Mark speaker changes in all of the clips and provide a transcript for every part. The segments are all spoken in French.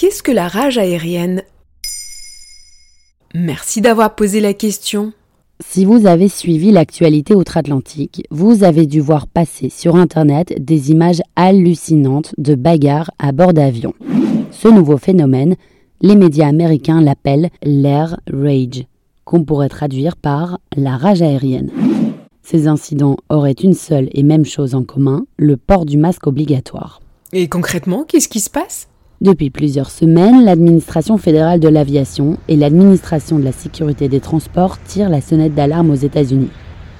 Speaker 1: Qu'est-ce que la rage aérienne? Merci d'avoir posé la question.
Speaker 2: Si vous avez suivi l'actualité outre-Atlantique, vous avez dû voir passer sur Internet des images hallucinantes de bagarres à bord d'avions. Ce nouveau phénomène, les médias américains l'appellent l'air rage, qu'on pourrait traduire par la rage aérienne. Ces incidents auraient une seule et même chose en commun, le port du masque obligatoire.
Speaker 1: Et concrètement, qu'est-ce qui se passe?
Speaker 2: Depuis plusieurs semaines, l'administration fédérale de l'aviation et l'administration de la sécurité des transports tirent la sonnette d'alarme aux États-Unis.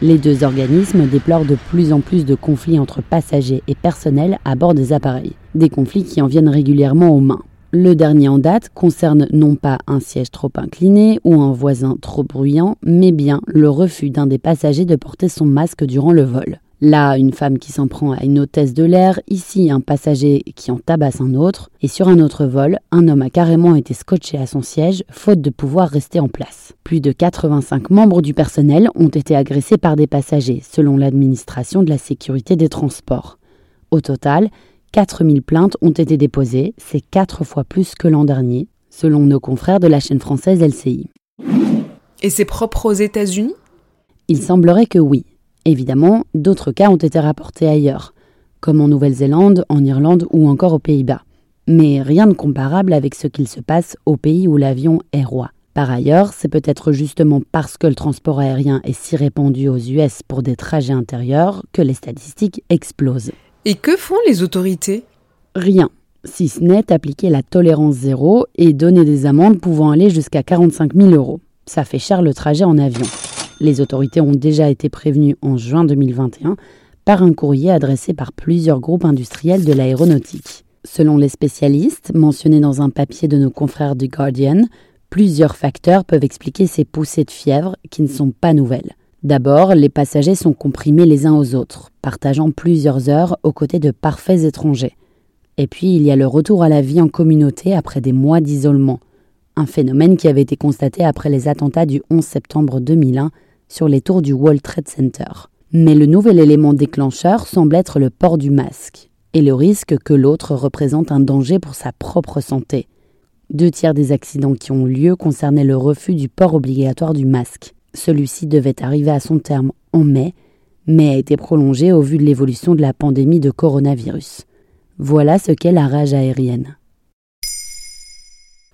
Speaker 2: Les deux organismes déplorent de plus en plus de conflits entre passagers et personnel à bord des appareils, des conflits qui en viennent régulièrement aux mains. Le dernier en date concerne non pas un siège trop incliné ou un voisin trop bruyant, mais bien le refus d'un des passagers de porter son masque durant le vol. Là, une femme qui s'en prend à une hôtesse de l'air, ici un passager qui en tabasse un autre, et sur un autre vol, un homme a carrément été scotché à son siège, faute de pouvoir rester en place. Plus de 85 membres du personnel ont été agressés par des passagers, selon l'administration de la sécurité des transports. Au total, 4000 plaintes ont été déposées, c'est 4 fois plus que l'an dernier, selon nos confrères de la chaîne française LCI.
Speaker 1: Et c'est propre aux États-Unis?
Speaker 2: Il semblerait que oui. Évidemment, d'autres cas ont été rapportés ailleurs, comme en Nouvelle-Zélande, en Irlande ou encore aux Pays-Bas. Mais rien de comparable avec ce qu'il se passe au pays où l'avion est roi. Par ailleurs, c'est peut-être justement parce que le transport aérien est si répandu aux US pour des trajets intérieurs que les statistiques explosent.
Speaker 1: Et que font les autorités?
Speaker 2: Rien, si ce n'est appliquer la tolérance zéro et donner des amendes pouvant aller jusqu'à 45 000 euros. Ça fait cher le trajet en avion. Les autorités ont déjà été prévenues en juin 2021 par un courrier adressé par plusieurs groupes industriels de l'aéronautique. Selon les spécialistes, mentionnés dans un papier de nos confrères du Guardian, plusieurs facteurs peuvent expliquer ces poussées de fièvre qui ne sont pas nouvelles. D'abord, les passagers sont comprimés les uns aux autres, partageant plusieurs heures aux côtés de parfaits étrangers. Et puis, il y a le retour à la vie en communauté après des mois d'isolement, un phénomène qui avait été constaté après les attentats du 11 septembre 2001 sur les tours du World Trade Center. Mais le nouvel élément déclencheur semble être le port du masque, et le risque que l'autre représente un danger pour sa propre santé. Deux tiers des accidents qui ont lieu concernaient le refus du port obligatoire du masque. Celui-ci devait arriver à son terme en mai, mais a été prolongé au vu de l'évolution de la pandémie de coronavirus. Voilà ce qu'est la rage aérienne.